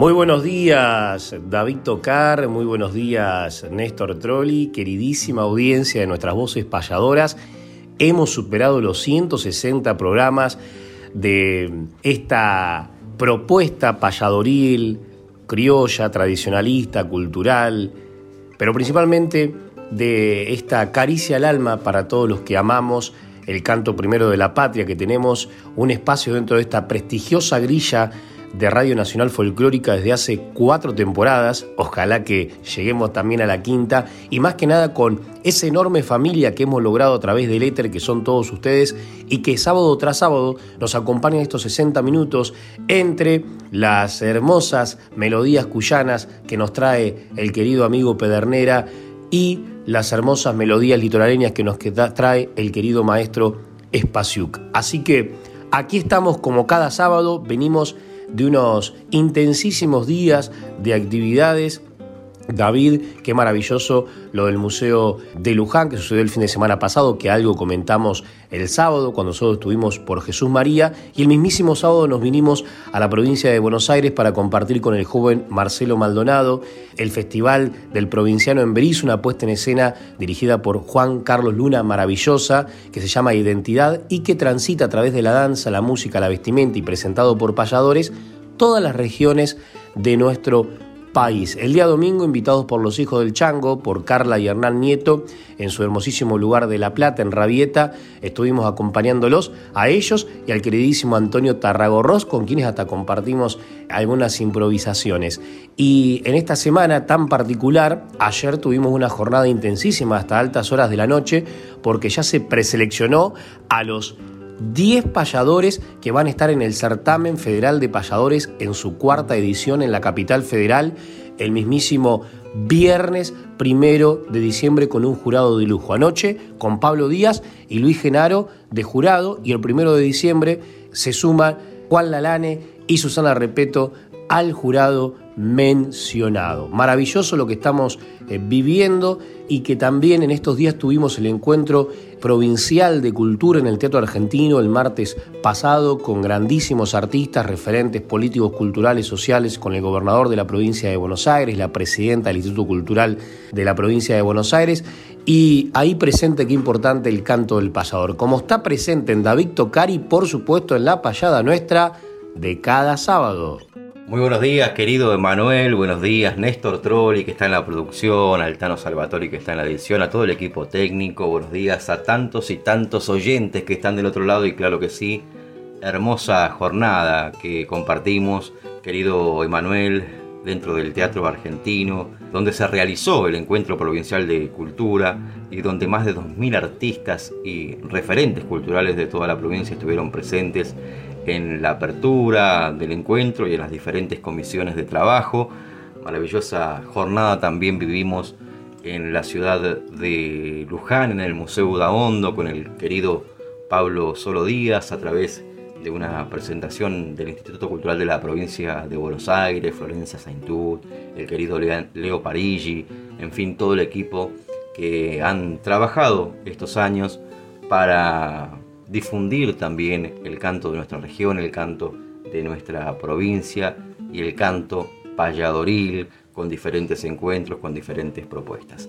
Muy buenos días, David Tocar, muy buenos días, Néstor Trolli, queridísima audiencia de nuestras voces payadoras. Hemos superado los 160 programas de esta propuesta payadoril, criolla, tradicionalista, cultural, pero principalmente de esta caricia al alma para todos los que amamos el canto primero de la patria, que tenemos un espacio dentro de esta prestigiosa grilla de Radio Nacional Folclórica desde hace cuatro temporadas, ojalá que lleguemos también a la quinta, y más que nada con esa enorme familia que hemos logrado a través del éter, que son todos ustedes, y que sábado tras sábado nos acompañan estos 60 minutos entre las hermosas melodías cuyanas que nos trae el querido amigo Pedernera y las hermosas melodías litoraleñas que nos trae el querido maestro Espaciuc. Así que aquí estamos como cada sábado, venimos de unos intensísimos días de actividades. David, qué maravilloso lo del Museo de Luján que sucedió el fin de semana pasado, que algo comentamos el sábado cuando nosotros estuvimos por Jesús María y el mismísimo sábado nos vinimos a la provincia de Buenos Aires para compartir con el joven Marcelo Maldonado el Festival del Provinciano en Berizo, una puesta en escena dirigida por Juan Carlos Luna maravillosa que se llama Identidad y que transita a través de la danza, la música, la vestimenta y presentado por payadores todas las regiones de nuestro país. El día domingo, invitados por los hijos del Chango, por Carla y Hernán Nieto, en su hermosísimo lugar de La Plata, en Rabieta, estuvimos acompañándolos a ellos y al queridísimo Antonio Tarragorros, con quienes hasta compartimos algunas improvisaciones. Y en esta semana tan particular, ayer tuvimos una jornada intensísima hasta altas horas de la noche, porque ya se preseleccionó a los 10 payadores que van a estar en el certamen federal de payadores en su cuarta edición en la capital federal el mismísimo viernes primero de diciembre con un jurado de lujo. Anoche con Pablo Díaz y Luis Genaro de jurado y el primero de diciembre se suma Juan Lalane y Susana Repeto al jurado mencionado. Maravilloso lo que estamos eh, viviendo y que también en estos días tuvimos el encuentro provincial de cultura en el Teatro Argentino el martes pasado con grandísimos artistas, referentes políticos, culturales, sociales, con el gobernador de la provincia de Buenos Aires, la presidenta del Instituto Cultural de la provincia de Buenos Aires y ahí presente qué importante el canto del payador, como está presente en David Tocari, por supuesto en la payada nuestra de cada sábado. Muy buenos días, querido Emanuel, buenos días, Néstor Trolli, que está en la producción, Altano Salvatori, que está en la edición, a todo el equipo técnico, buenos días a tantos y tantos oyentes que están del otro lado y claro que sí, hermosa jornada que compartimos, querido Emanuel, dentro del Teatro Argentino, donde se realizó el Encuentro Provincial de Cultura y donde más de 2.000 artistas y referentes culturales de toda la provincia estuvieron presentes en la apertura del encuentro y en las diferentes comisiones de trabajo. Maravillosa jornada también vivimos en la ciudad de Luján, en el Museo Daondo, con el querido Pablo Solo Díaz, a través de una presentación del Instituto Cultural de la provincia de Buenos Aires, Florencia Saintud, el querido Leo Parigi, en fin, todo el equipo que han trabajado estos años para difundir también el canto de nuestra región, el canto de nuestra provincia y el canto payadoril con diferentes encuentros, con diferentes propuestas.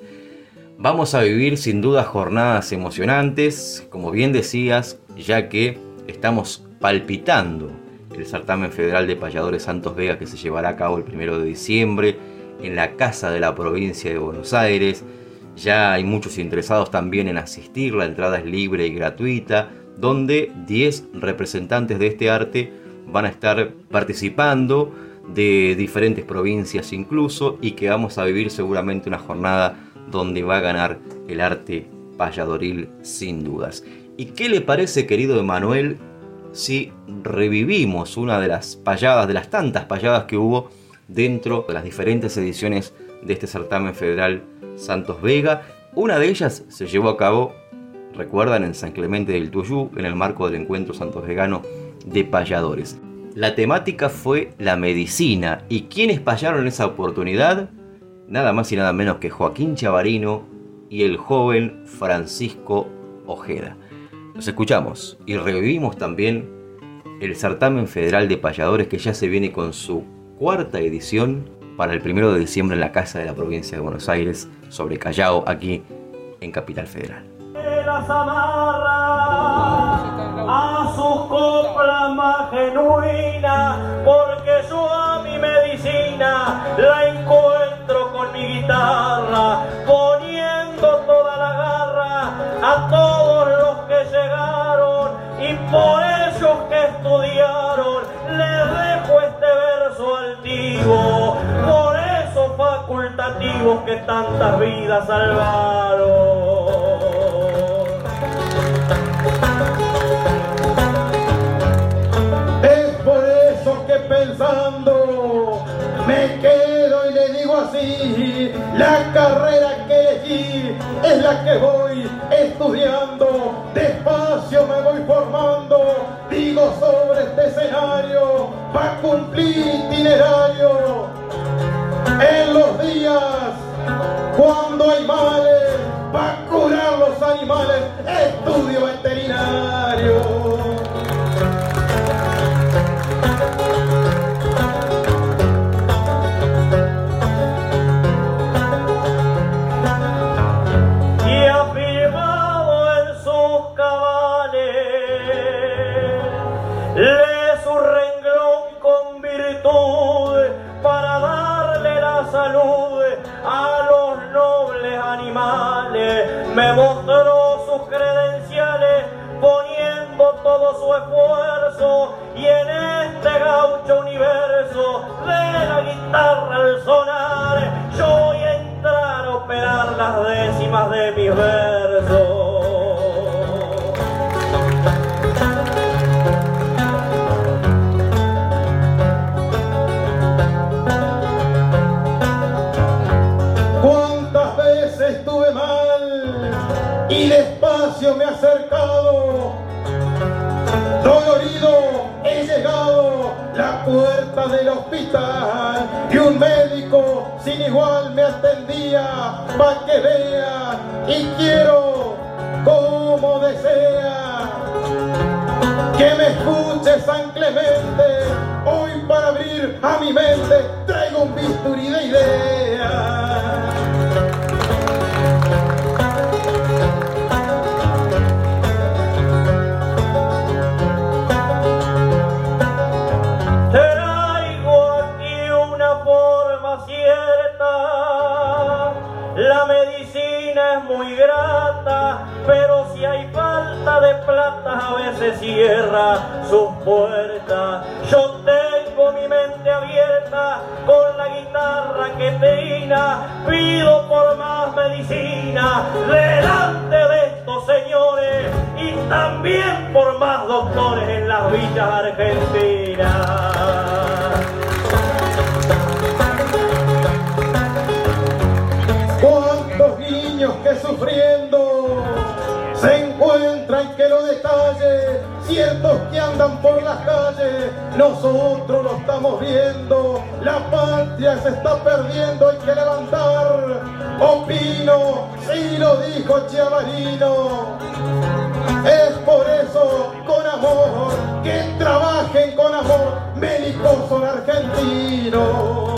Vamos a vivir sin duda jornadas emocionantes, como bien decías, ya que estamos palpitando el certamen federal de payadores Santos Vega que se llevará a cabo el primero de diciembre en la Casa de la Provincia de Buenos Aires. Ya hay muchos interesados también en asistir, la entrada es libre y gratuita, donde 10 representantes de este arte van a estar participando de diferentes provincias incluso y que vamos a vivir seguramente una jornada donde va a ganar el arte payadoril sin dudas. ¿Y qué le parece, querido Emanuel, si revivimos una de las payadas, de las tantas payadas que hubo dentro de las diferentes ediciones de este certamen federal Santos Vega? Una de ellas se llevó a cabo, recuerdan, en San Clemente del Tuyú, en el marco del encuentro santos vegano de payadores. La temática fue la medicina y quienes payaron esa oportunidad, nada más y nada menos que Joaquín Chavarino y el joven Francisco Ojeda. Nos escuchamos y revivimos también el certamen federal de payadores que ya se viene con su cuarta edición para el primero de diciembre en la Casa de la Provincia de Buenos Aires sobre Callao, aquí en Capital Federal. Todos los que llegaron y por ellos que estudiaron les dejo este verso altivo, por esos facultativos que tantas vidas salvaron. pensando, me quedo y le digo la carrera que elegí es la que voy estudiando, despacio me voy formando, digo sobre este escenario, para cumplir itinerario. En los días cuando hay males, para curar los animales, estudio veterinario. Abierta con la guitarra que teina, pido por más medicina delante de estos señores y también por más doctores en las villas argentinas. que sufriendo se encuentran que lo detalle, ciertos que andan por las calles, nosotros lo estamos viendo, la patria se está perdiendo, hay que levantar, opino, si lo dijo Chiavarino, es por eso, con amor, que trabajen con amor, médicos son argentinos.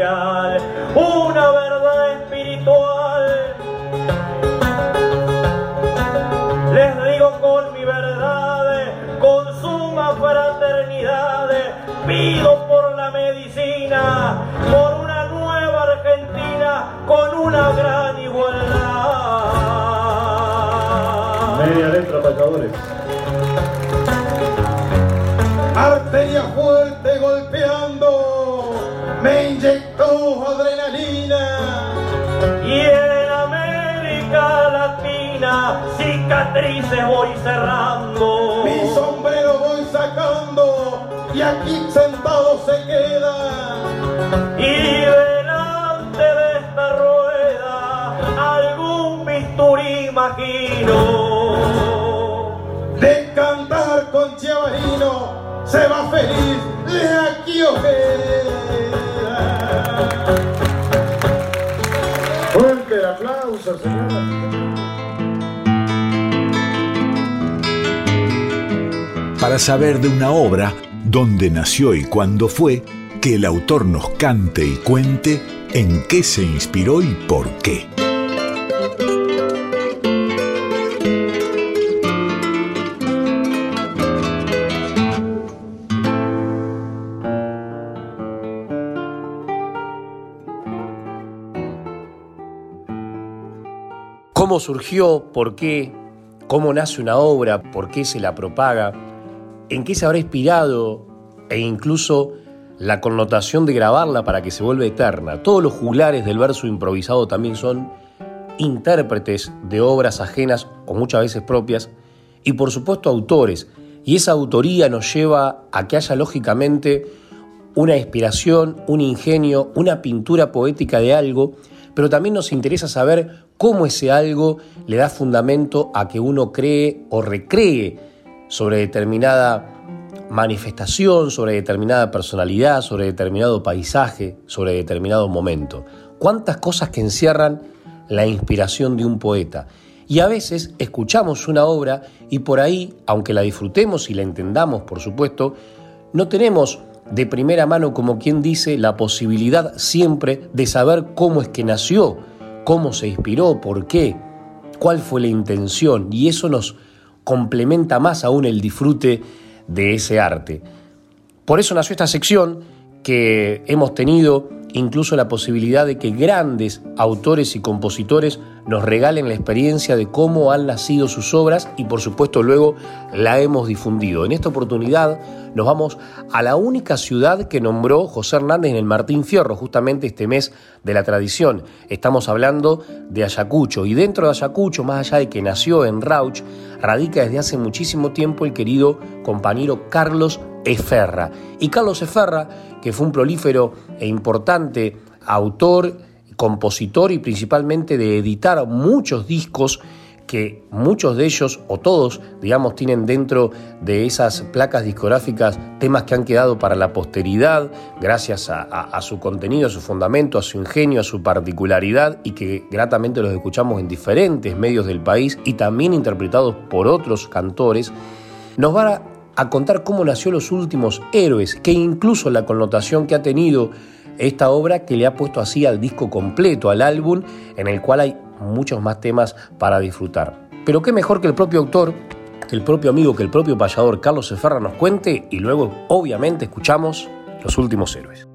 Una verdad espiritual. Les digo con mi verdad, con suma fraternidad, pido por la medicina, por una nueva Argentina con una gran igualdad. Media letra, payadores. Cicatrices voy cerrando. Mi sombrero voy sacando y aquí sentado se queda. Y delante de esta rueda algún bisturí imagino. De cantar con Chiavarino se va feliz de aquí Ojeda. Fuerte el aplauso, señora. Para saber de una obra, dónde nació y cuándo fue, que el autor nos cante y cuente en qué se inspiró y por qué. ¿Cómo surgió? ¿Por qué? ¿Cómo nace una obra? ¿Por qué se la propaga? ¿En qué se habrá inspirado? E incluso la connotación de grabarla para que se vuelva eterna. Todos los juglares del verso improvisado también son intérpretes de obras ajenas o muchas veces propias y por supuesto autores. Y esa autoría nos lleva a que haya lógicamente una inspiración, un ingenio, una pintura poética de algo, pero también nos interesa saber cómo ese algo le da fundamento a que uno cree o recree sobre determinada manifestación, sobre determinada personalidad, sobre determinado paisaje, sobre determinado momento. Cuántas cosas que encierran la inspiración de un poeta. Y a veces escuchamos una obra y por ahí, aunque la disfrutemos y la entendamos, por supuesto, no tenemos de primera mano, como quien dice, la posibilidad siempre de saber cómo es que nació, cómo se inspiró, por qué, cuál fue la intención. Y eso nos complementa más aún el disfrute de ese arte. Por eso nació esta sección que hemos tenido incluso la posibilidad de que grandes autores y compositores nos regalen la experiencia de cómo han nacido sus obras y por supuesto luego la hemos difundido. En esta oportunidad nos vamos a la única ciudad que nombró José Hernández en el Martín Fierro, justamente este mes de la tradición. Estamos hablando de Ayacucho y dentro de Ayacucho, más allá de que nació en Rauch, radica desde hace muchísimo tiempo el querido compañero Carlos Eferra. Y Carlos Eferra, que fue un prolífero e importante autor, compositor y principalmente de editar muchos discos que muchos de ellos, o todos, digamos, tienen dentro de esas placas discográficas temas que han quedado para la posteridad, gracias a, su contenido, a su fundamento, a su ingenio, a su particularidad, y que gratamente los escuchamos en diferentes medios del país y también interpretados por otros cantores, nos va a a contar cómo nació Los Últimos Héroes, que incluso la connotación que ha tenido esta obra que le ha puesto así al disco completo, al álbum, en el cual hay muchos más temas para disfrutar. Pero qué mejor que el propio autor, que el propio amigo, que el propio payador Carlos Eferra nos cuente y luego obviamente escuchamos Los Últimos Héroes.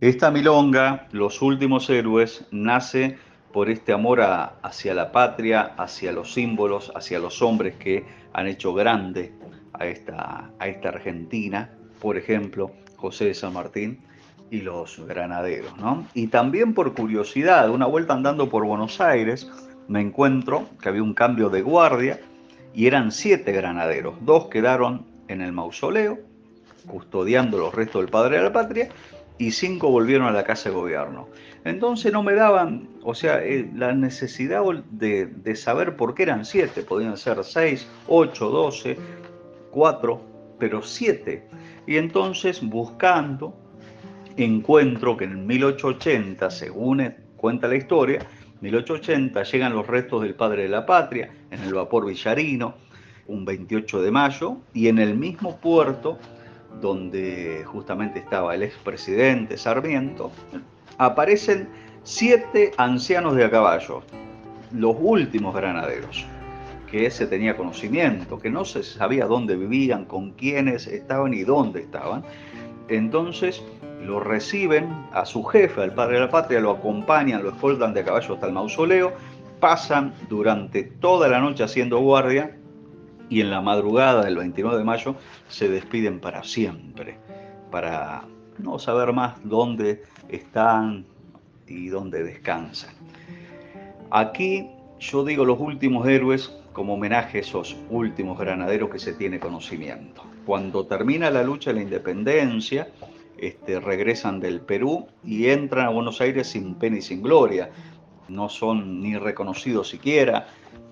Esta milonga, Los Últimos Héroes, nace por este amor a, hacia la patria, hacia los símbolos, hacia los hombres que han hecho grande a esta, a esta Argentina, por ejemplo, José de San Martín y los granaderos. ¿no? Y también por curiosidad, una vuelta andando por Buenos Aires, me encuentro que había un cambio de guardia y eran siete granaderos. Dos quedaron en el mausoleo, custodiando los restos del padre de la patria, y cinco volvieron a la casa de gobierno. Entonces no me daban, o sea, eh, la necesidad de, de, saber por qué eran siete, podían ser seis, ocho, doce, cuatro, pero siete. Y entonces buscando, encuentro que en 1880, según cuenta la historia, 1880 llegan los restos del padre de la patria en el vapor Villarino, un 28 de mayo, y en el mismo puerto donde justamente estaba el expresidente Sarmiento, aparecen siete ancianos de a caballo, los últimos granaderos, que se tenía conocimiento, que no se sabía dónde vivían, con quiénes estaban y dónde estaban. Entonces lo reciben a su jefe, al padre de la patria, lo acompañan, lo escoltan de caballo hasta el mausoleo, pasan durante toda la noche haciendo guardia y en la madrugada del 29 de mayo se despiden para siempre, para no saber más dónde están y dónde descansan. Aquí yo digo los últimos héroes como homenaje a esos últimos granaderos que se tiene conocimiento. Cuando termina la lucha de la independencia, este, regresan del Perú y entran a Buenos Aires sin pena y sin gloria. No son ni reconocidos siquiera.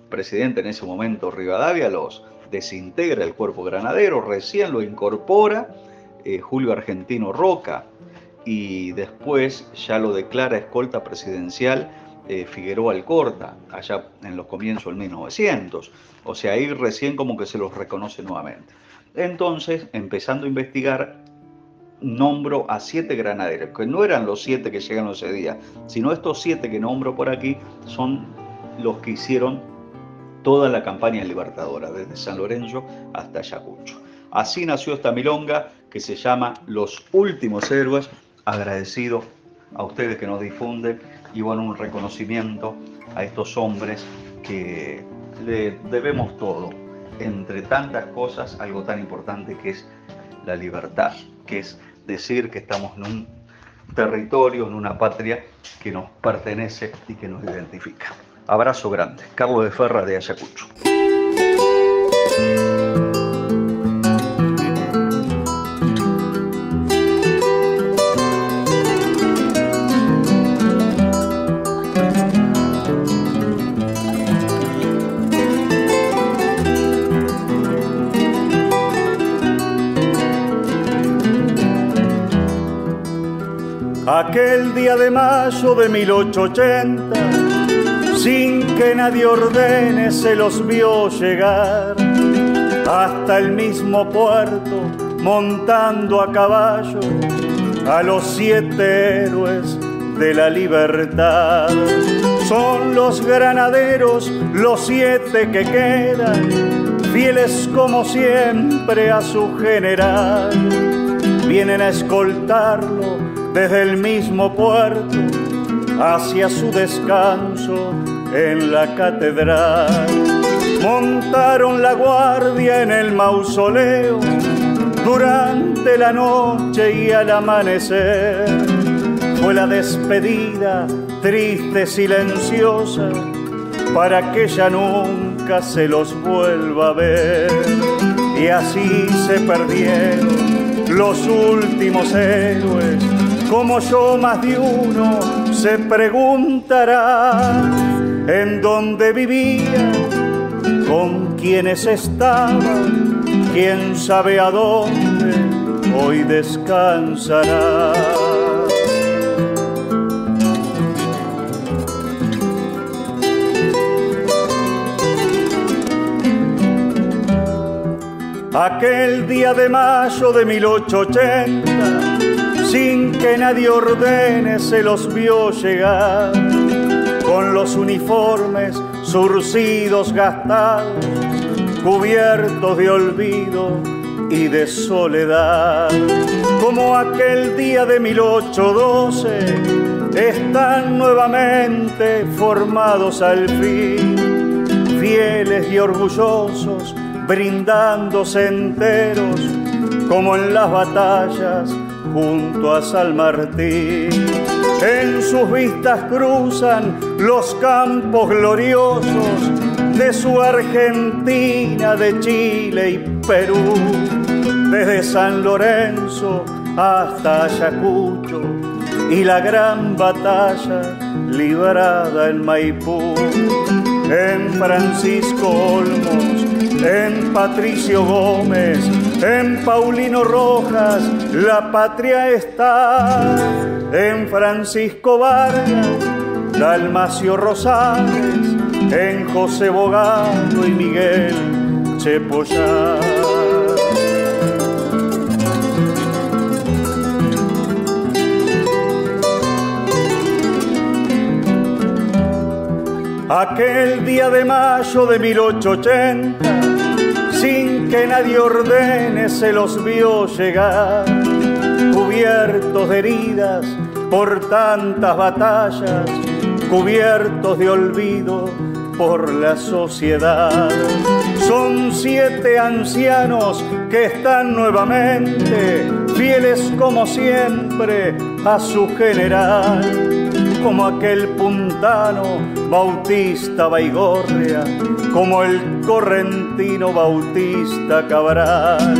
presidente en ese momento, Rivadavia, los desintegra el cuerpo granadero, recién lo incorpora eh, Julio Argentino Roca y después ya lo declara escolta presidencial eh, Figueroa Alcorta, allá en los comienzos del 1900. O sea, ahí recién como que se los reconoce nuevamente. Entonces, empezando a investigar, nombro a siete granaderos, que no eran los siete que llegan ese día, sino estos siete que nombro por aquí son los que hicieron toda la campaña libertadora, desde San Lorenzo hasta Ayacucho. Así nació esta milonga que se llama Los Últimos Héroes, agradecido a ustedes que nos difunden y bueno, un reconocimiento a estos hombres que le debemos todo, entre tantas cosas, algo tan importante que es la libertad, que es decir que estamos en un territorio, en una patria que nos pertenece y que nos identifica. Abrazo grande. Carlos de Ferra de Ayacucho. Aquel día de mayo de 1880, sin que nadie ordene, se los vio llegar hasta el mismo puerto, montando a caballo a los siete héroes de la libertad. Son los granaderos, los siete que quedan, fieles como siempre a su general. Vienen a escoltarlo desde el mismo puerto hacia su descanso en la catedral. Montaron la guardia en el mausoleo durante la noche y al amanecer. Fue la despedida triste, silenciosa, para que ya nunca se los vuelva a ver. Y así se perdieron los últimos héroes como yo más de uno se preguntará en dónde vivía, con quiénes estaban, quién sabe a dónde hoy descansará. Aquel día de mayo de 1880 sin que nadie ordene se los vio llegar, con los uniformes surcidos, gastados, cubiertos de olvido y de soledad. Como aquel día de 1812, están nuevamente formados al fin, fieles y orgullosos, brindándose enteros como en las batallas junto a San Martín. En sus vistas cruzan los campos gloriosos de su Argentina, de Chile y Perú, desde San Lorenzo hasta Ayacucho y la gran batalla librada en Maipú, en Francisco Olmos, en Patricio Gómez, en Paulino Rojas, la patria está, en Francisco Vargas Dalmacio Rosales, en José Bogado y Miguel Chepoyá. Aquel día de mayo de 1880, sin que nadie ordene, se los vio llegar, cubiertos de heridas por tantas batallas, cubiertos de olvido por la sociedad. Son siete ancianos que están nuevamente, fieles como siempre a su general como aquel puntano Bautista Baigorria, como el correntino Bautista Cabral,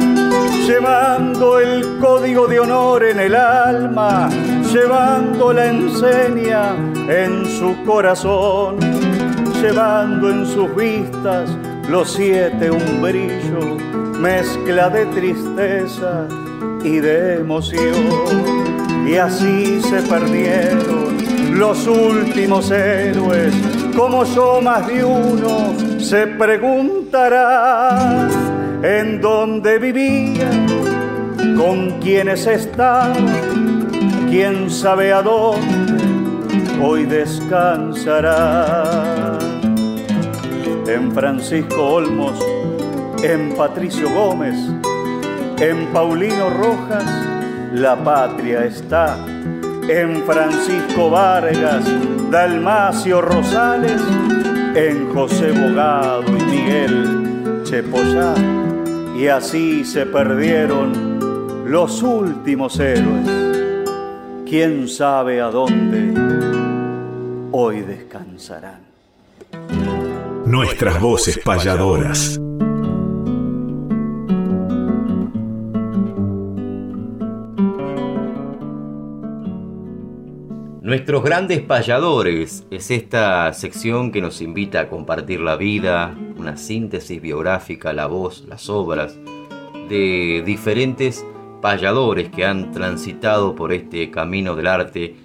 llevando el código de honor en el alma, llevando la enseña en su corazón, llevando en sus vistas los siete un brillo, mezcla de tristeza y de emoción. Y así se perdieron los últimos héroes, como yo más de uno, se preguntará en dónde vivían, con quiénes estaban, quién sabe a dónde hoy descansará. En Francisco Olmos, en Patricio Gómez, en Paulino Rojas, la patria está en Francisco Vargas, Dalmacio Rosales, en José Bogado y Miguel Chepoyá. Y así se perdieron los últimos héroes. ¿Quién sabe a dónde hoy descansarán? Nuestras voces payadoras. Nuestros grandes payadores es esta sección que nos invita a compartir la vida, una síntesis biográfica, la voz, las obras de diferentes payadores que han transitado por este camino del arte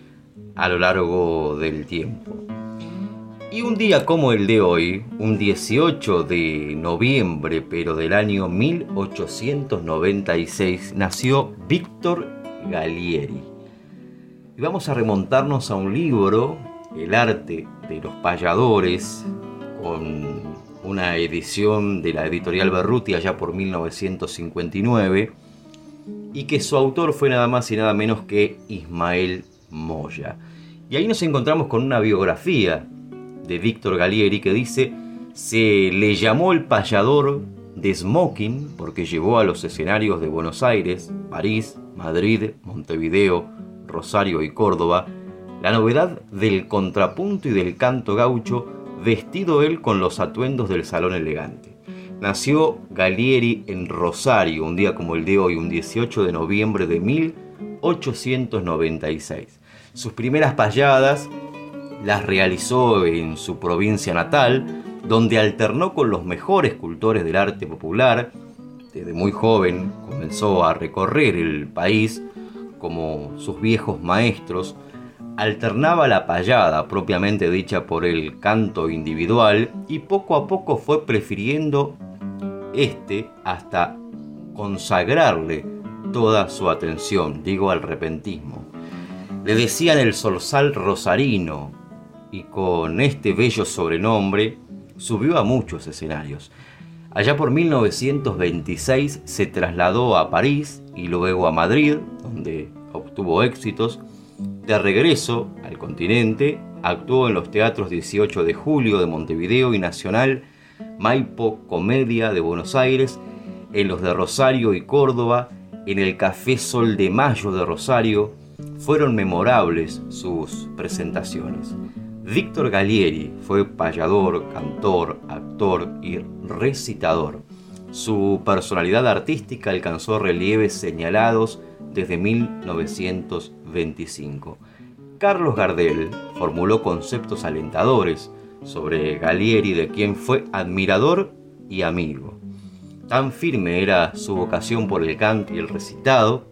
a lo largo del tiempo. Y un día como el de hoy, un 18 de noviembre, pero del año 1896, nació Víctor Galieri y vamos a remontarnos a un libro, El arte de los payadores, con una edición de la editorial Berruti allá por 1959, y que su autor fue nada más y nada menos que Ismael Moya. Y ahí nos encontramos con una biografía de Víctor Galieri que dice, se le llamó el payador de Smoking porque llevó a los escenarios de Buenos Aires, París, Madrid, Montevideo, Rosario y Córdoba, la novedad del contrapunto y del canto gaucho, vestido él con los atuendos del salón elegante. Nació Galieri en Rosario, un día como el de hoy, un 18 de noviembre de 1896. Sus primeras payadas las realizó en su provincia natal, donde alternó con los mejores cultores del arte popular. Desde muy joven comenzó a recorrer el país como sus viejos maestros, alternaba la payada propiamente dicha por el canto individual y poco a poco fue prefiriendo este hasta consagrarle toda su atención, digo al repentismo. Le decían el zorzal rosarino y con este bello sobrenombre subió a muchos escenarios. Allá por 1926 se trasladó a París y luego a Madrid, donde obtuvo éxitos. De regreso al continente, actuó en los teatros 18 de julio de Montevideo y Nacional, Maipo Comedia de Buenos Aires, en los de Rosario y Córdoba, en el Café Sol de Mayo de Rosario, fueron memorables sus presentaciones. Víctor Galieri fue payador, cantor, actor y recitador. Su personalidad artística alcanzó relieves señalados desde 1925. Carlos Gardel formuló conceptos alentadores sobre Galieri, de quien fue admirador y amigo. Tan firme era su vocación por el canto y el recitado,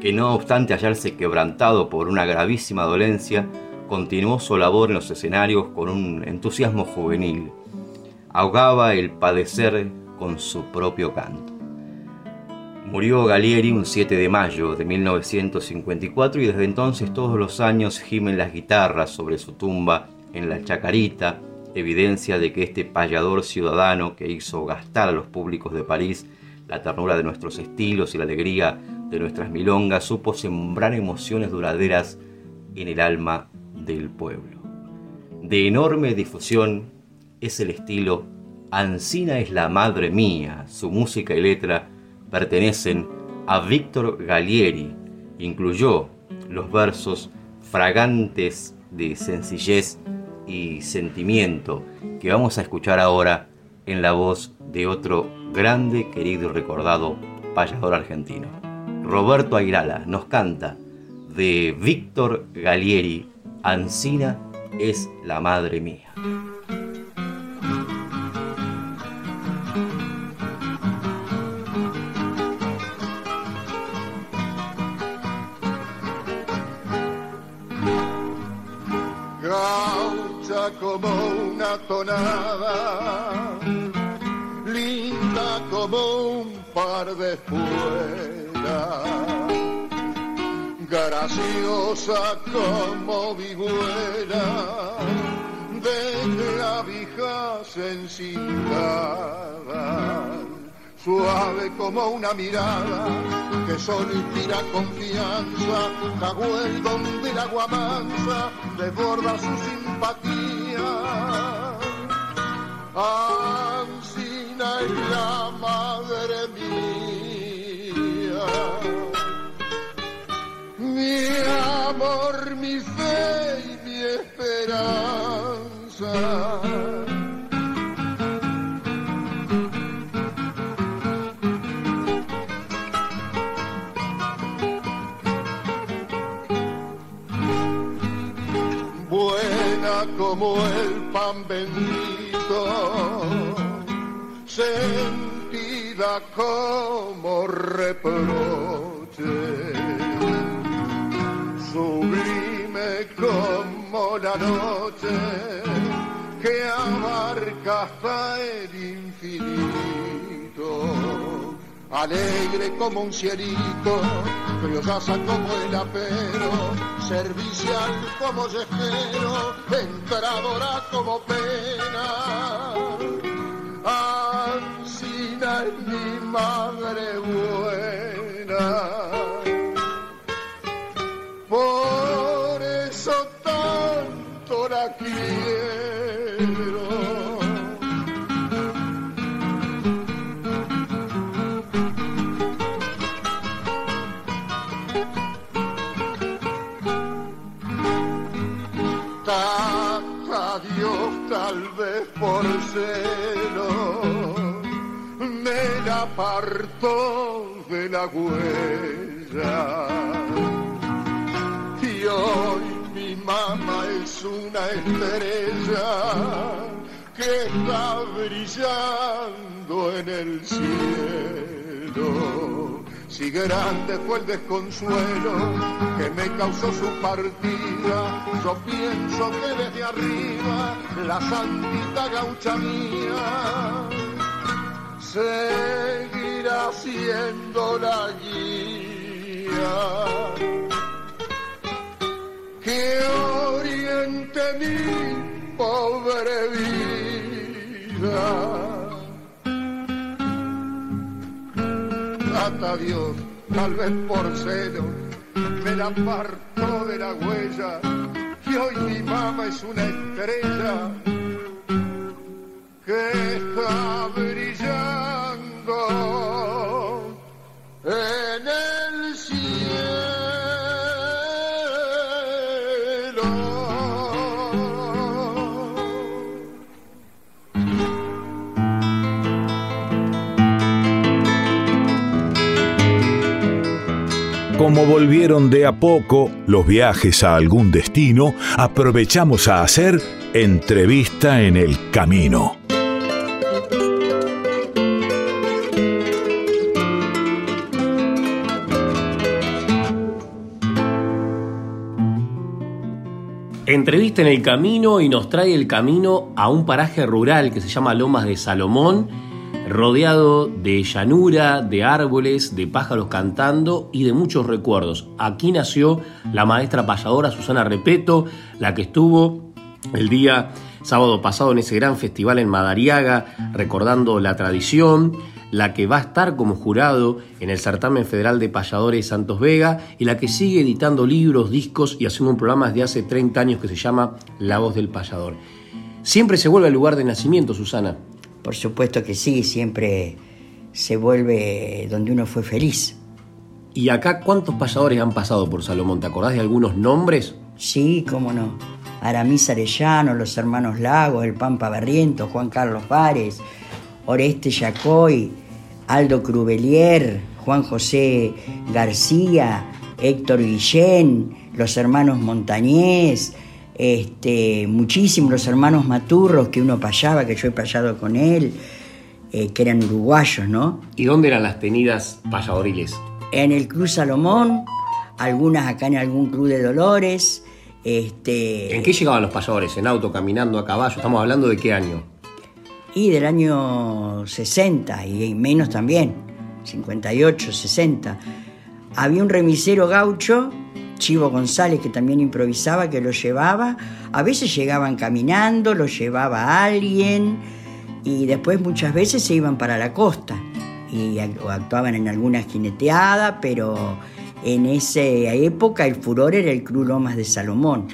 que no obstante hallarse quebrantado por una gravísima dolencia, continuó su labor en los escenarios con un entusiasmo juvenil. Ahogaba el padecer con su propio canto. Murió Galieri un 7 de mayo de 1954 y desde entonces todos los años gimen las guitarras sobre su tumba en la Chacarita, evidencia de que este payador ciudadano que hizo gastar a los públicos de París la ternura de nuestros estilos y la alegría de nuestras milongas supo sembrar emociones duraderas en el alma del pueblo. De enorme difusión es el estilo Ancina es la madre mía, su música y letra pertenecen a Víctor Gallieri. Incluyó los versos fragantes de sencillez y sentimiento que vamos a escuchar ahora en la voz de otro grande, querido y recordado payador argentino. Roberto Airala nos canta de Víctor Gallieri, Ancina es la madre mía. Como una tonada, linda como un par de espuelas, graciosa como vihuela de clavijas encigadas suave como una mirada que solo inspira confianza, Caguel donde el agua mansa desborda su simpatía. Ancina es la madre mía, mi amor, mi fe y mi esperanza. Como el pan bendito, sentida como reproche, sublime como la noche que abarca hasta el infinito alegre como un cielito, criollasa como el apero, servicial como yejero, entradora como pena. Ancina es mi madre buena. Me la apartó de la huella. Y hoy mi mamá es una estrella que está brillando en el cielo si grande fue el desconsuelo que me causó su partida, yo pienso que desde arriba la santita gaucha mía seguirá siendo la guía Dios, tal vez por celo, me la apartó de la huella y hoy mi mamá es una estrella Como volvieron de a poco los viajes a algún destino, aprovechamos a hacer entrevista en el camino. Entrevista en el camino y nos trae el camino a un paraje rural que se llama Lomas de Salomón, rodeado de llanura, de árboles, de pájaros cantando y de muchos recuerdos. Aquí nació la maestra payadora Susana Repeto, la que estuvo el día sábado pasado en ese gran festival en Madariaga, recordando la tradición, la que va a estar como jurado en el certamen federal de payadores Santos Vega y la que sigue editando libros, discos y haciendo un programa desde hace 30 años que se llama La voz del payador. Siempre se vuelve al lugar de nacimiento, Susana. Por supuesto que sí, siempre se vuelve donde uno fue feliz. ¿Y acá cuántos payadores han pasado por Salomón? ¿Te acordás de algunos nombres? Sí, cómo no. Aramis Arellano, los hermanos Lagos, el Pampa Berriento, Juan Carlos Párez, Oreste Yacoy, Aldo Crubelier, Juan José García, Héctor Guillén, los hermanos Montañés, este, muchísimos los hermanos Maturros que uno payaba, que yo he payado con él, eh, que eran uruguayos, ¿no? ¿Y dónde eran las tenidas payadoriles? En el Cruz Salomón, algunas acá en algún Cruz de Dolores. Este, ¿En qué llegaban los payadores? ¿En auto, caminando, a caballo? ¿Estamos hablando de qué año? y del año 60 y menos también, 58, 60. Había un remisero gaucho, Chivo González, que también improvisaba, que lo llevaba. A veces llegaban caminando, lo llevaba alguien y después muchas veces se iban para la costa y actuaban en alguna jineteada, pero en esa época el furor era el Cruz Lomas de Salomón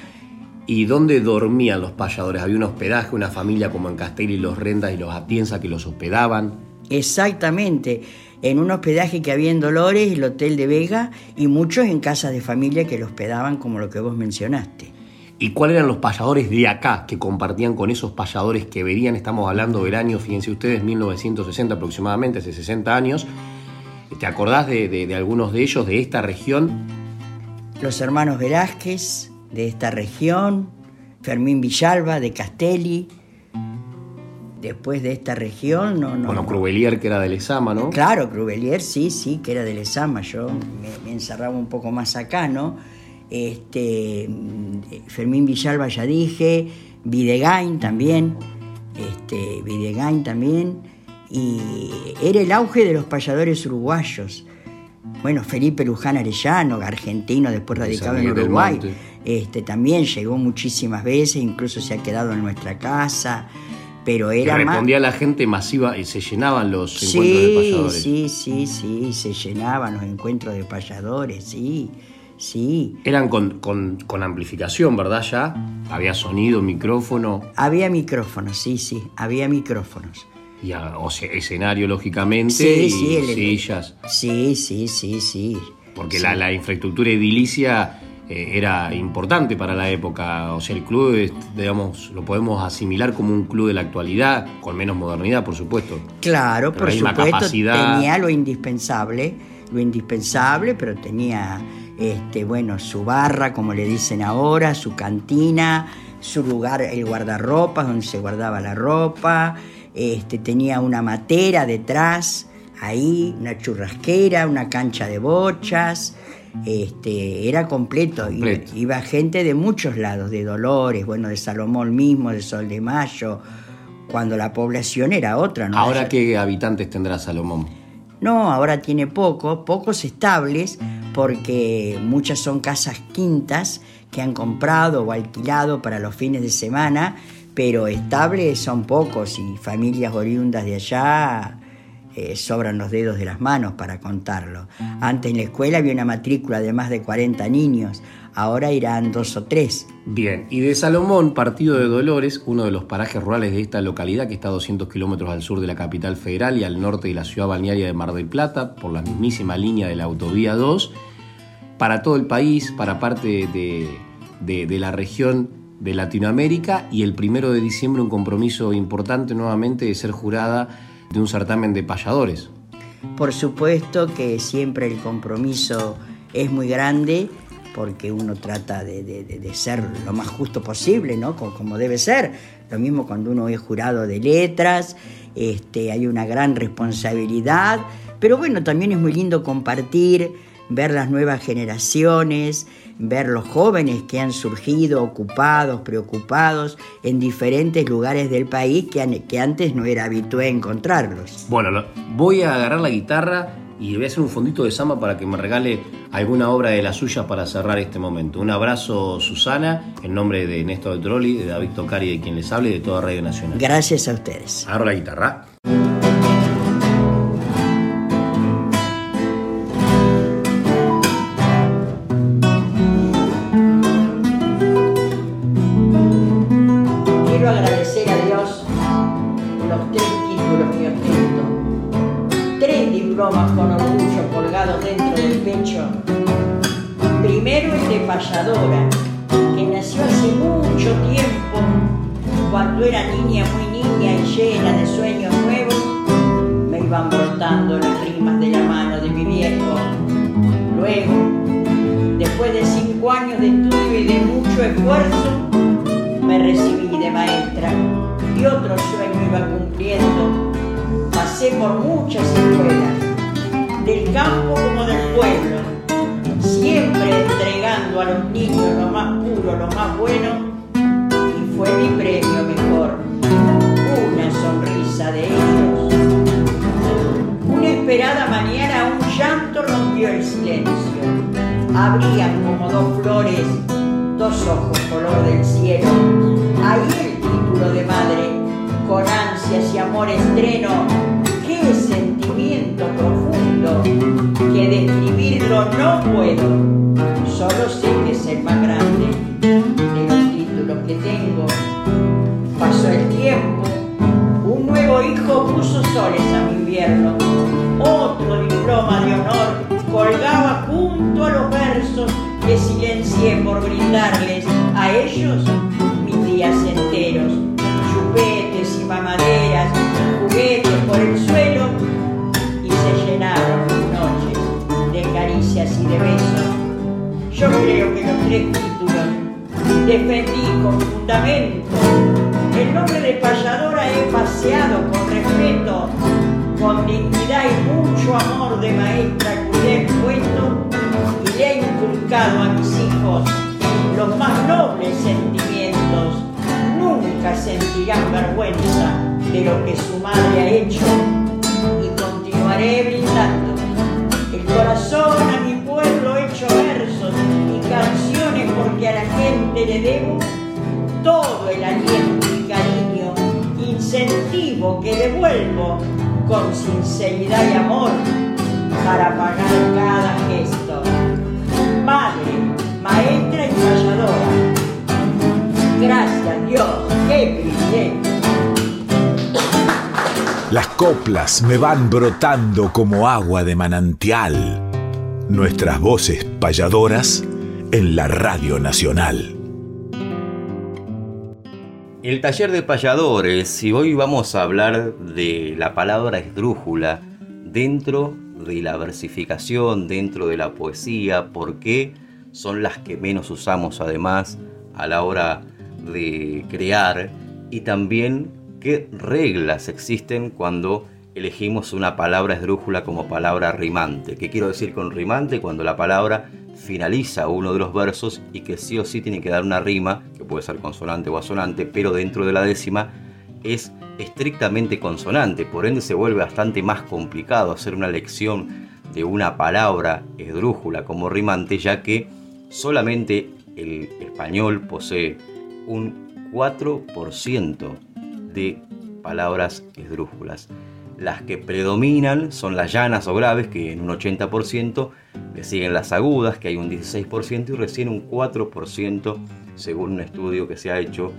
¿Y dónde dormían los payadores? ¿Había un hospedaje, una familia como en Castelli, los Rendas y los Atienza que los hospedaban? Exactamente, en un hospedaje que había en Dolores, el Hotel de Vega, y muchos en casas de familia que lo hospedaban como lo que vos mencionaste. ¿Y cuáles eran los payadores de acá que compartían con esos payadores que verían? Estamos hablando del año, fíjense ustedes, 1960 aproximadamente, hace 60 años. ¿Te acordás de, de algunos de ellos, de esta región? Los hermanos Velázquez, de esta región, Fermín Villalba de Castelli. Después de esta región, no, no. Bueno, Crubelier, que era de Lesama, ¿no? Claro, Crubelier, sí, sí, que era de Lesama. Yo me, encerraba un poco más acá, ¿no? Este, Fermín Villalba ya dije, Videgain también, este, Videgain también, y era el auge de los payadores uruguayos. Bueno, Felipe Luján Arellano, argentino, después radicado en Uruguay. Este, también llegó muchísimas veces, incluso se ha quedado en nuestra casa, pero era que respondía a la gente masiva y se llenaban los encuentros de payadores. Sí, sí, sí, se llenaban los encuentros de payadores, sí, sí. Eran con, con, amplificación, ¿verdad? Ya había sonido, micrófono. Había micrófonos, sí, sí, había micrófonos. Y, o sea, escenario, lógicamente, y sillas. Sí, sí, sí, sí. Porque La, la infraestructura edilicia eh, era importante para la época. O sea, el club, digamos, lo podemos asimilar como un club de la actualidad, con menos modernidad, por supuesto. Claro, por supuesto, tenía lo indispensable, lo indispensable, pero tenía, este, bueno, su barra, como le dicen ahora, su cantina, su lugar, el guardarropas, donde se guardaba la ropa, este, tenía una matera detrás, ahí, una churrasquera, una cancha de bochas, este, era completo. Iba, gente de muchos lados, de Dolores, bueno, de Salomón mismo, de Sol de Mayo, cuando la población era otra. ¿no? ¿Ahora qué habitantes tendrá Salomón? No, ahora tiene poco, pocos estables, porque muchas son casas quintas que han comprado o alquilado para los fines de semana, pero estables son pocos y familias oriundas de allá eh, sobran los dedos de las manos para contarlo. Antes en la escuela había una matrícula de más de 40 niños, ahora irán dos o tres. Bien, y de Salomón, partido de Dolores, uno de los parajes rurales de esta localidad que está a 200 kilómetros al sur de la capital federal y al norte de la ciudad balnearia de Mar del Plata, por la mismísima línea de la autovía 2, para todo el país, para parte de, de la región de Latinoamérica y el primero de diciembre un compromiso importante nuevamente de ser jurada de un certamen de payadores. Por supuesto que siempre el compromiso es muy grande porque uno trata de, ser lo más justo posible, ¿no? Como, debe ser. Lo mismo cuando uno es jurado de letras, este, hay una gran responsabilidad, pero bueno, también es muy lindo compartir ver las nuevas generaciones, ver los jóvenes que han surgido ocupados, preocupados en diferentes lugares del país que, que antes no era habitué encontrarlos. Bueno, voy a agarrar la guitarra y voy a hacer un fondito de samba para que me regale alguna obra de la suya para cerrar este momento. Un abrazo, Susana, en nombre de Néstor Trolli, de David Tocari, de quien les hable y de toda Radio Nacional. Gracias a ustedes. Agarro la guitarra. A los niños lo más puro, lo más bueno, y fue mi premio mejor, una sonrisa de ellos. Una esperada mañana un llanto rompió el silencio, abrían como dos flores, dos ojos color del cielo, ahí el título de madre, con ansias y amor estreno, qué sentimiento profundo que describirlo no puedo. Solo sé que es más grande de los títulos que tengo. Pasó el tiempo, un nuevo hijo puso soles a mi invierno. Otro diploma de honor colgaba junto a los versos que silencié por brindarles a ellos mis días enteros. Chupetes y mamaderas, juguetes por el suelo y se llenaron y de besos. Yo creo que los tres títulos defendí con fundamento. El nombre de payadora he paseado con respeto, con dignidad y mucho amor de maestra cuidé el puesto y le he inculcado a mis hijos los más nobles sentimientos. Nunca sentirán vergüenza de lo que su madre ha hecho y continuaré brindando el corazón porque a la gente le debo todo el aliento y cariño, incentivo que devuelvo con sinceridad y amor para pagar cada gesto. Madre, maestra y falladora, gracias Dios, qué privilegio. Las coplas me van brotando como agua de manantial. Nuestras voces payadoras en la Radio Nacional. El taller de payadores, y hoy vamos a hablar de la palabra esdrújula dentro de la versificación, dentro de la poesía, porque son las que menos usamos además a la hora de crear y también qué reglas existen cuando elegimos una palabra esdrújula como palabra rimante. ¿Qué quiero decir con rimante? Cuando la palabra finaliza uno de los versos y que sí o sí tiene que dar una rima, que puede ser consonante o asonante, pero dentro de la décima es estrictamente consonante, por ende se vuelve bastante más complicado hacer una lección de una palabra esdrújula como rimante, ya que solamente el español posee un 4% de palabras esdrújulas. Las que predominan son las llanas o graves, que en un 80%, le siguen las agudas, que hay un 16%, y recién un 4%, según un estudio que se ha hecho,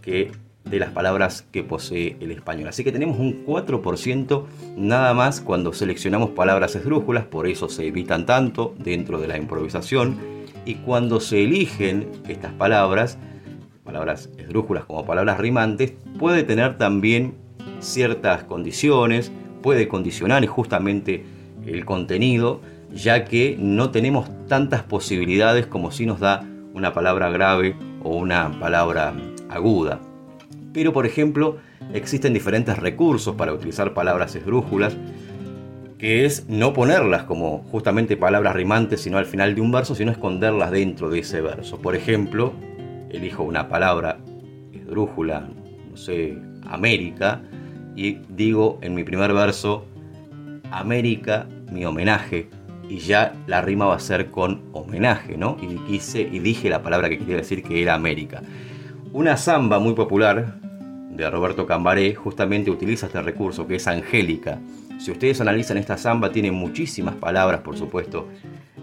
que de las palabras que posee el español. Así que tenemos un 4% nada más cuando seleccionamos palabras esdrújulas, por eso se evitan tanto dentro de la improvisación, y cuando se eligen estas palabras, palabras esdrújulas como palabras rimantes, puede tener también ciertas condiciones, puede condicionar justamente el contenido, ya que no tenemos tantas posibilidades como si nos da una palabra grave o una palabra aguda. Pero por ejemplo, existen diferentes recursos para utilizar palabras esdrújulas que es no ponerlas como justamente palabras rimantes, sino al final de un verso, sino esconderlas dentro de ese verso. Por ejemplo, elijo una palabra, esdrújula, no sé, América, y digo en mi primer verso, América, mi homenaje, y ya la rima va a ser con homenaje, ¿no? Y quise y dije la palabra que quería decir que era América. Una samba muy popular de Roberto Cambaré justamente utiliza este recurso que es angélica. Si ustedes analizan esta samba tiene muchísimas palabras, por supuesto.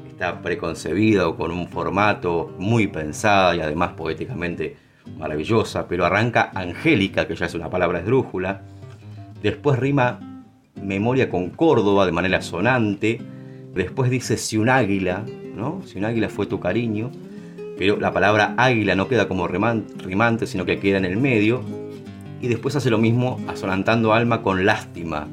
Está preconcebida o con un formato muy pensada y además poéticamente maravillosa, pero arranca angélica, que ya es una palabra esdrújula. Después rima memoria con Córdoba de manera sonante. Después dice si un águila, ¿no? Si un águila fue tu cariño. Pero la palabra águila no queda como rimante, sino que queda en el medio. Y después hace lo mismo asonantando alma con lástima.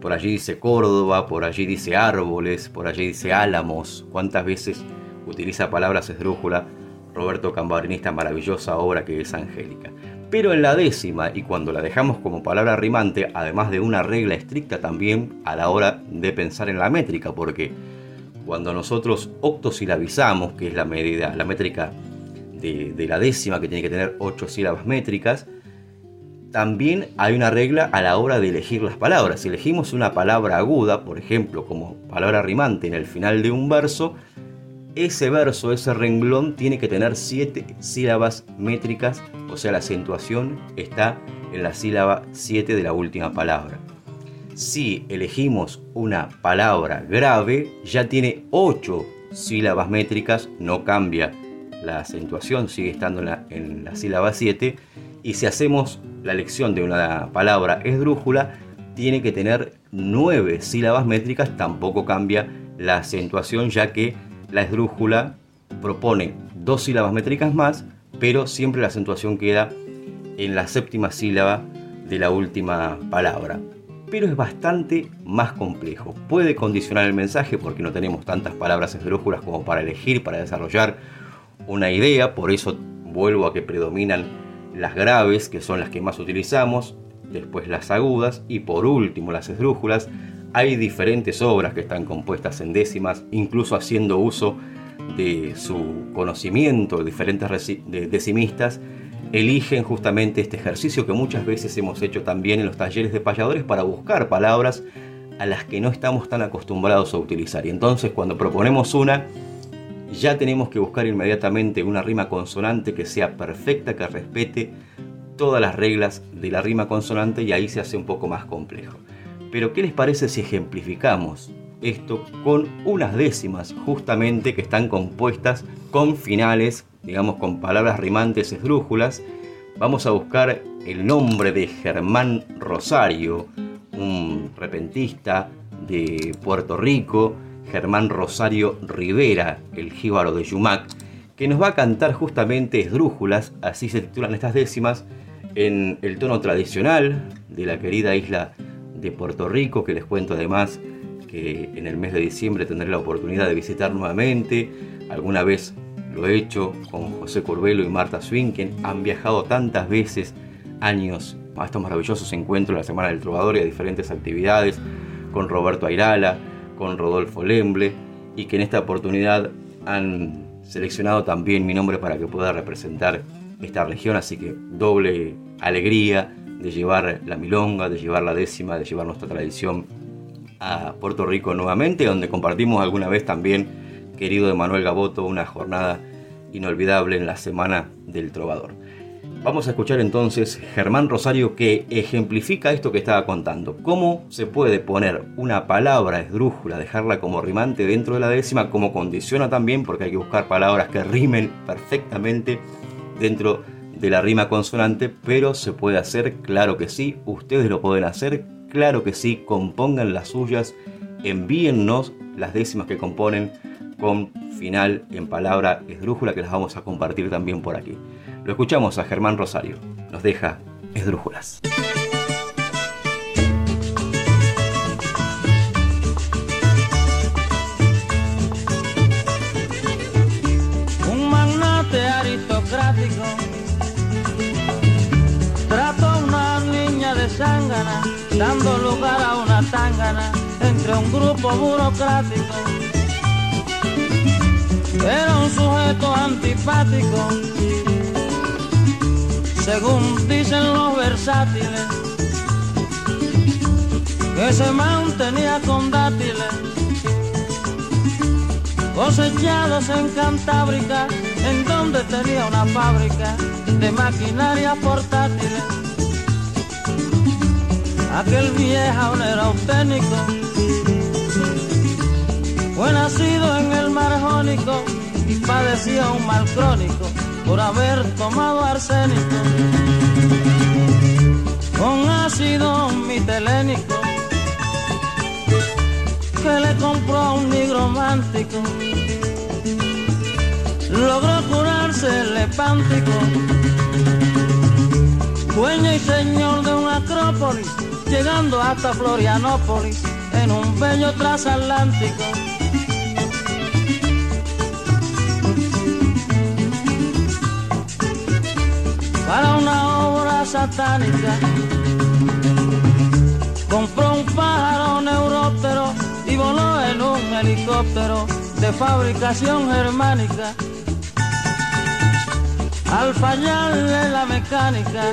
Por allí dice Córdoba, por allí dice árboles, por allí dice álamos. ¿Cuántas veces utiliza palabras esdrújula Roberto Cambarini, esta maravillosa obra que es Angélica? Pero en la décima, y cuando la dejamos como palabra rimante, además de una regla estricta también a la hora de pensar en la métrica, porque cuando nosotros octosilabizamos, que es la medida, la métrica de, de la décima que tiene que tener ocho sílabas métricas, también hay una regla a la hora de elegir las palabras. Si elegimos una palabra aguda, por ejemplo, como palabra rimante en el final de un verso, ese verso, ese renglón tiene que tener siete sílabas métricas, o sea, la acentuación está en la sílaba 7 de la última palabra. Si elegimos una palabra grave, ya tiene 8 sílabas métricas, no cambia la acentuación, sigue estando en la, en la sílaba 7. Y si hacemos la elección de una palabra esdrújula, tiene que tener 9 sílabas métricas, tampoco cambia la acentuación, ya que la esdrújula propone dos sílabas métricas más, pero siempre la acentuación queda en la séptima sílaba de la última palabra. Pero es bastante más complejo. Puede condicionar el mensaje porque no tenemos tantas palabras esdrújulas como para elegir, para desarrollar una idea, por eso vuelvo a que predominan las graves, que son las que más utilizamos, después las agudas y por último las esdrújulas, hay diferentes obras que están compuestas en décimas, incluso haciendo uso de su conocimiento, diferentes decimistas eligen justamente este ejercicio que muchas veces hemos hecho también en los talleres de payadores para buscar palabras a las que no estamos tan acostumbrados a utilizar. Y entonces cuando proponemos una, ya tenemos que buscar inmediatamente una rima consonante que sea perfecta, que respete todas las reglas de la rima consonante y ahí se hace un poco más complejo. Pero ¿qué les parece si ejemplificamos esto con unas décimas justamente que están compuestas con finales, digamos con palabras rimantes esdrújulas? Vamos a buscar el nombre de Germán Rosario, un repentista de Puerto Rico, Germán Rosario Rivera, el jíbaro de Yumac, que nos va a cantar justamente esdrújulas, así se titulan estas décimas, en el tono tradicional de la querida isla de Puerto Rico, que les cuento además que en el mes de diciembre tendré la oportunidad de visitar nuevamente. Alguna vez lo he hecho con José Curbelo y Marta Swinken. Han viajado tantas veces, años, a estos maravillosos encuentros, la Semana del Trovador y a diferentes actividades, con Roberto Airala, con Rodolfo Lemble, y que en esta oportunidad han seleccionado también mi nombre para que pueda representar esta región, así que doble alegría de llevar la milonga, de llevar la décima, de llevar nuestra tradición a Puerto Rico nuevamente, donde compartimos alguna vez también, querido Emanuel Gaboto, una jornada inolvidable en la Semana del Trovador. Vamos a escuchar entonces Germán Rosario que ejemplifica esto que estaba contando. Cómo se puede poner una palabra esdrújula, dejarla como rimante dentro de la décima, como condiciona también, porque hay que buscar palabras que rimen perfectamente dentro de de la rima consonante, pero se puede hacer, claro que sí, ustedes lo pueden hacer, claro que sí, compongan las suyas, envíennos las décimas que componen con final en palabra esdrújula que las vamos a compartir también por aquí. Lo escuchamos a Germán Rosario, nos deja esdrújulas. Un magnate aristocrático dando lugar a una tangana entre un grupo burocrático. Era un sujeto antipático, según dicen los versátiles, que se mantenía con dátiles cosechados en Cantábrica, en donde tenía una fábrica de maquinaria portátiles. Aquel viejo era auténtico, fue nacido en el mar Jónico y padecía un mal crónico por haber tomado arsénico con ácido mitelénico que le compró a un nigromántico. Logró curarse el lepántico. Dueño y señor de un acrópolis, llegando hasta Florianópolis en un bello transatlántico. Para una obra satánica, compró un pájaro neuróptero y voló en un helicóptero de fabricación germánica. Al fallarle la mecánica,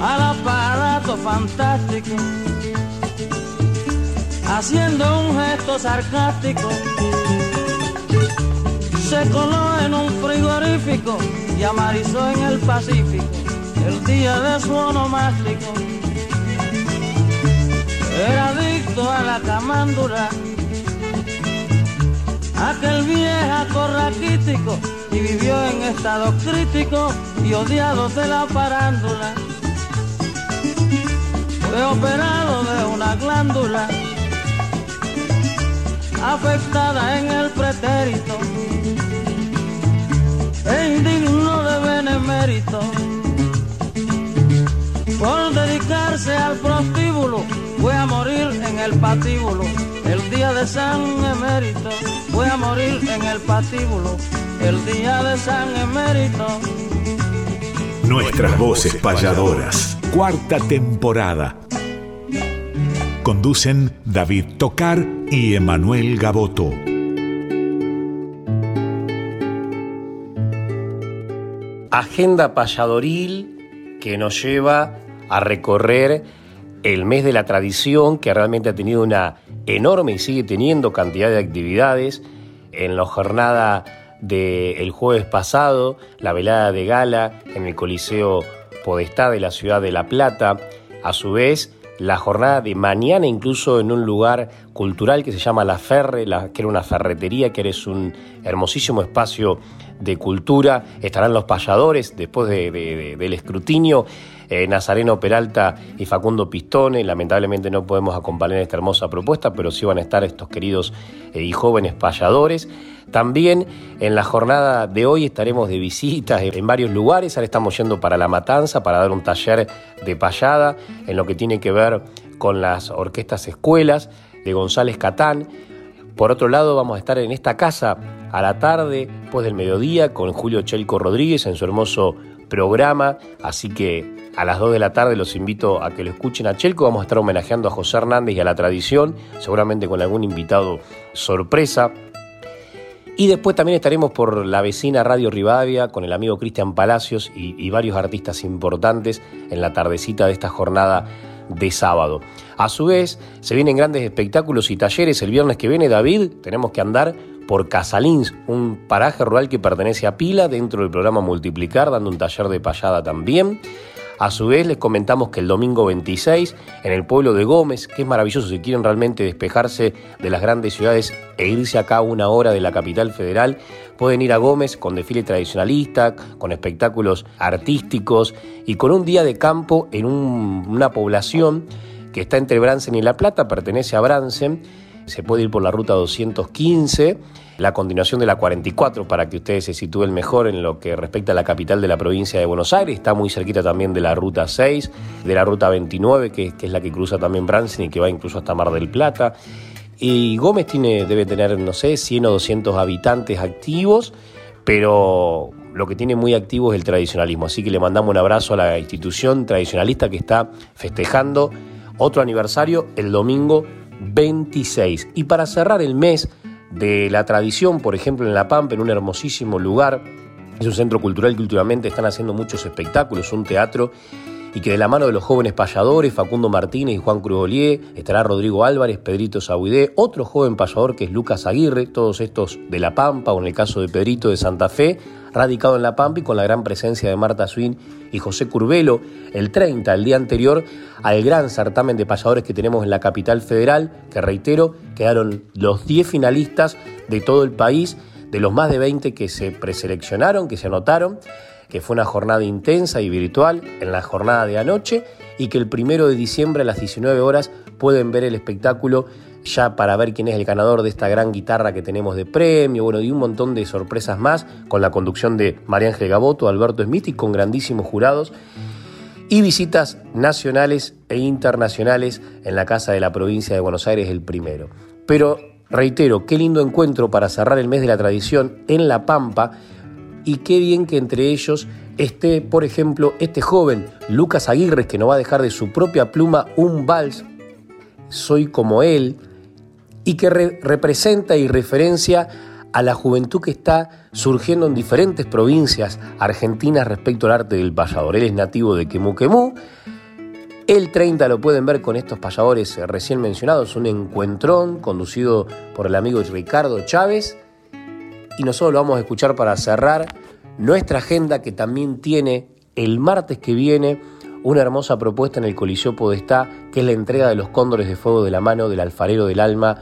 aparato fantástico, haciendo un gesto sarcástico, se coló en un frigorífico y amarizó en el Pacífico el día de su onomástico era adicto a la camándula, aquel viejo raquítico y vivió en estado crítico y odiado de la parándula. Fue operado de una glándula afectada en el pretérito e indigno de benemérito por dedicarse al prostíbulo Voy a morir en el patíbulo el día de San Emérito. Voy a morir en el patíbulo el día de San Emérito. Nuestras voces payadoras. Cuarta temporada. Conducen David Tocar y Emanuel Gaboto. Agenda payadoril que nos lleva a recorrer el mes de la tradición, que realmente ha tenido una enorme y sigue teniendo cantidad de actividades. En la jornada del jueves pasado, la velada de gala en el Coliseo Podestá de la ciudad de La Plata. A su vez, la jornada de mañana, incluso en un lugar cultural que se llama La Ferre, que era una ferretería, que es un hermosísimo espacio de cultura. Estarán los payadores después del escrutinio eh, Nazareno Peralta y Facundo Pistone. Lamentablemente no podemos acompañar esta hermosa propuesta, pero sí van a estar estos queridos eh, y jóvenes payadores. También en la jornada de hoy estaremos de visitas en varios lugares. Ahora estamos yendo para La Matanza para dar un taller de payada en lo que tiene que ver con las orquestas escuelas de González Catán. Por otro lado, vamos a estar en esta casa a la tarde, después del mediodía, con Julio Chelco Rodríguez en su hermoso programa. Así que a las 2 de la tarde los invito a que lo escuchen a Chelco. Vamos a estar homenajeando a José Hernández y a la tradición, seguramente con algún invitado sorpresa. Y después también estaremos por la vecina Radio Rivadavia con el amigo Cristian Palacios y, varios artistas importantes en la tardecita de esta jornada de sábado. A su vez, se vienen grandes espectáculos y talleres. El viernes que viene, David, tenemos que andar por Casalins, un paraje rural que pertenece a Pila, dentro del programa Multiplicar, dando un taller de payada también. A su vez les comentamos que el domingo 26 en el pueblo de Gómez, que es maravilloso si quieren realmente despejarse de las grandes ciudades e irse acá a una hora de la capital federal, pueden ir a Gómez con desfile tradicionalista, con espectáculos artísticos y con un día de campo en una población que está entre Bransen y La Plata, pertenece a Bransen, se puede ir por la ruta 215 la continuación de la 44 para que ustedes se sitúen mejor en lo que respecta a la capital de la provincia de Buenos Aires. Está muy cerquita también de la ruta 6, de la ruta 29, que, es la que cruza también Bransen y que va incluso hasta Mar del Plata. Y Gómez tiene, debe tener, no sé, 100 o 200 habitantes activos, pero lo que tiene muy activo es el tradicionalismo. Así que le mandamos un abrazo a la institución tradicionalista que está festejando Otro aniversario el domingo 26. Y para cerrar el mes de la tradición, por ejemplo en La Pampa, en un hermosísimo lugar, es un centro cultural que últimamente están haciendo muchos espectáculos, un teatro y que de la mano de los jóvenes payadores, Facundo Martínez y Juan Crugolier, estará Rodrigo Álvarez, Pedrito Sabuidé, otro joven payador que es Lucas Aguirre, todos estos de La Pampa, o en el caso de Pedrito de Santa Fe, radicado en La Pampa con la gran presencia de Marta Swin y José Curbelo, el 30, el día anterior, al gran certamen de payadores que tenemos en la capital federal, que reitero, quedaron los 10 finalistas de todo el país, de los más de 20 que se preseleccionaron, que se anotaron que fue una jornada intensa y virtual en la jornada de anoche y que el primero de diciembre a las 19 horas pueden ver el espectáculo ya para ver quién es el ganador de esta gran guitarra que tenemos de premio, bueno, y un montón de sorpresas más con la conducción de María Ángel Gaboto, Alberto Smith y con grandísimos jurados y visitas nacionales e internacionales en la Casa de la Provincia de Buenos Aires el primero. Pero reitero, qué lindo encuentro para cerrar el mes de la tradición en La Pampa y qué bien que entre ellos esté, por ejemplo, este joven Lucas Aguirre, que no va a dejar de su propia pluma un vals, Soy como él, y que representa y referencia a la juventud que está surgiendo en diferentes provincias argentinas respecto al arte del payador. Él es nativo de Quemú El 30 lo pueden ver con estos payadores recién mencionados, un encuentrón conducido por el amigo Ricardo Chávez y nosotros lo vamos a escuchar para cerrar nuestra agenda que también tiene el martes que viene una hermosa propuesta en el Coliseo Podestá, que es la entrega de los cóndores de fuego de la mano del alfarero del alma,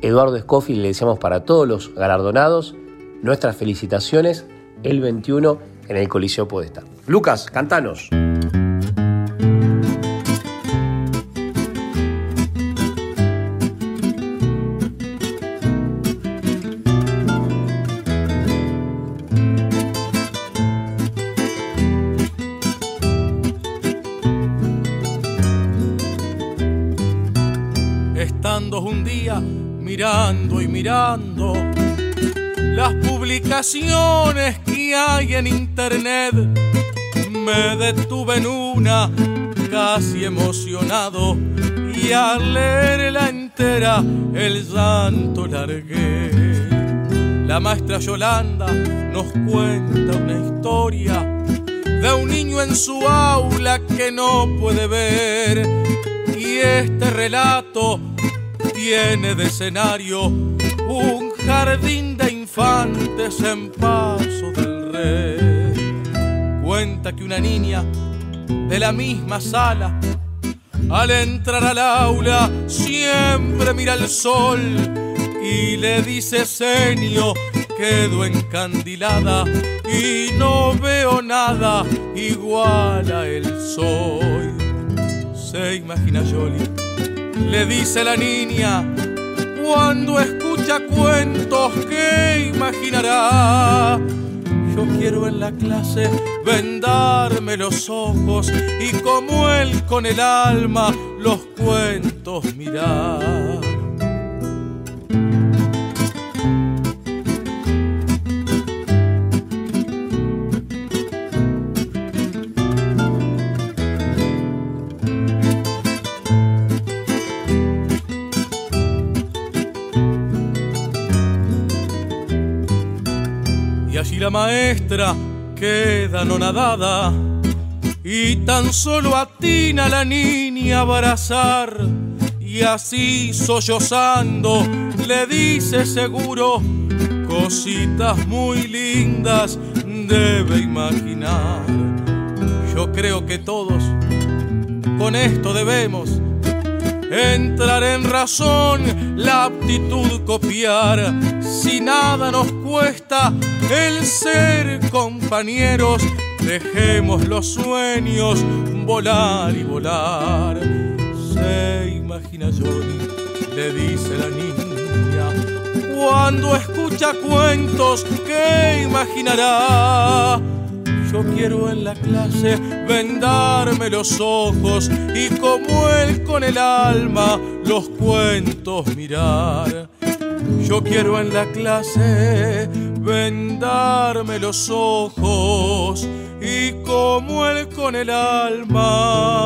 Eduardo Scofield. Le deseamos para todos los galardonados nuestras felicitaciones el 21 en el Coliseo Podestá. Lucas, cantanos. Y mirando las publicaciones que hay en internet. Me detuve en una casi emocionado y al leerla entera el llanto largué. La maestra Yolanda nos cuenta una historia de un niño en su aula que no puede ver y este relato tiene de escenario un jardín de infantes en paso del rey. Cuenta que una niña de la misma sala, al entrar al aula, siempre mira el sol y le dice seño, quedo encandilada y no veo nada igual a sol. Se imagina Jolie le dice la niña, cuando escucha cuentos que imaginará. Yo quiero en la clase vendarme los ojos y como él con el alma los cuentos mirar. La maestra queda no nadada y tan solo atina la niña a abrazar y así sollozando le dice seguro cositas muy lindas debe imaginar. Yo creo que todos con esto debemos entrar en razón, la aptitud copiar, si nada nos cuesta el ser compañeros, dejemos los sueños volar y volar. Se imagina Johnny, le dice la niña, cuando escucha cuentos, ¿qué imaginará? Yo quiero en la clase vendarme los ojos y como él con el alma los cuentos mirar. Yo quiero en la clase vendarme los ojos y como él con el alma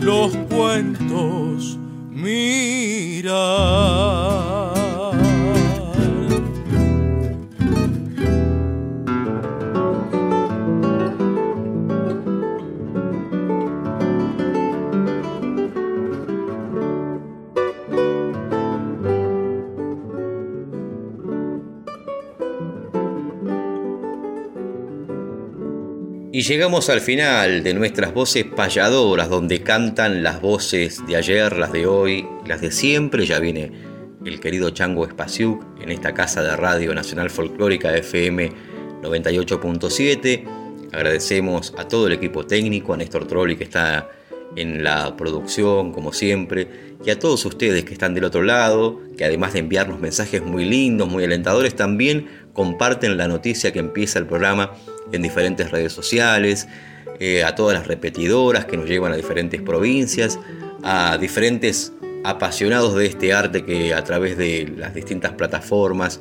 los cuentos mirar. Y llegamos al final de nuestras voces payadoras, donde cantan las voces de ayer, las de hoy, las de siempre. Ya viene el querido Chango Espasiuk en esta casa de Radio Nacional Folclórica FM 98.7. Agradecemos a todo el equipo técnico, a Néstor Trolli que está en la producción, como siempre, y a todos ustedes que están del otro lado, que además de enviarnos mensajes muy lindos, muy alentadores, también comparten la noticia que empieza el programa en diferentes redes sociales, eh, a todas las repetidoras que nos llevan a diferentes provincias, a diferentes apasionados de este arte que a través de las distintas plataformas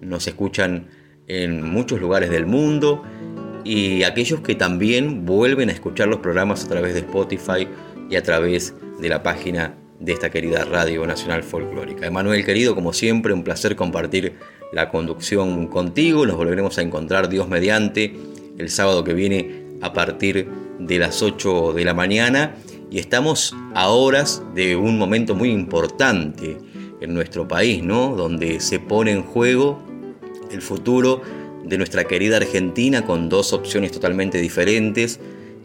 nos escuchan en muchos lugares del mundo y aquellos que también vuelven a escuchar los programas a través de Spotify y a través de la página de esta querida Radio Nacional Folclórica. Emanuel querido, como siempre, un placer compartir la conducción contigo. Nos volveremos a encontrar Dios mediante el sábado que viene a partir de las 8 de la mañana y estamos a horas de un momento muy importante en nuestro país, ¿no? Donde se pone en juego el futuro de nuestra querida Argentina con dos opciones totalmente diferentes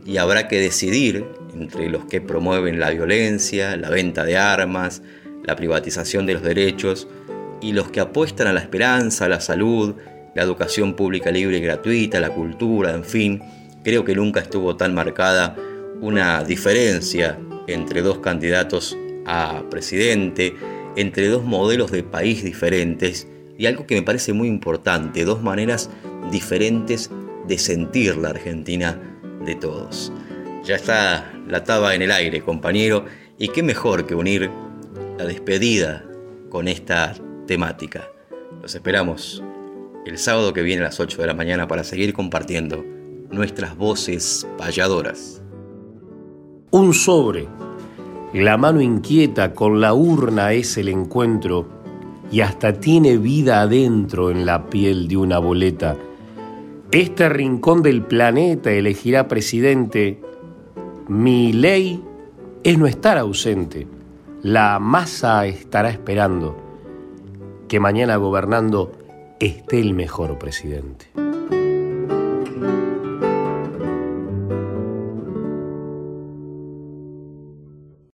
y habrá que decidir entre los que promueven la violencia, la venta de armas, la privatización de los derechos y los que apuestan a la esperanza, la salud, la educación pública libre y gratuita, la cultura, en fin, creo que nunca estuvo tan marcada una diferencia entre dos candidatos a presidente, entre dos modelos de país diferentes y algo que me parece muy importante, dos maneras diferentes de sentir la Argentina de todos. Ya está la taba en el aire, compañero, y qué mejor que unir la despedida con esta temática. Los esperamos el sábado que viene a las 8 de la mañana para seguir compartiendo nuestras voces payadoras. Un sobre. La mano inquieta con la urna es el encuentro y hasta tiene vida adentro en la piel de una boleta. Este rincón del planeta elegirá presidente. Mi ley es no estar ausente. La masa estará esperando que mañana gobernando esté el mejor presidente.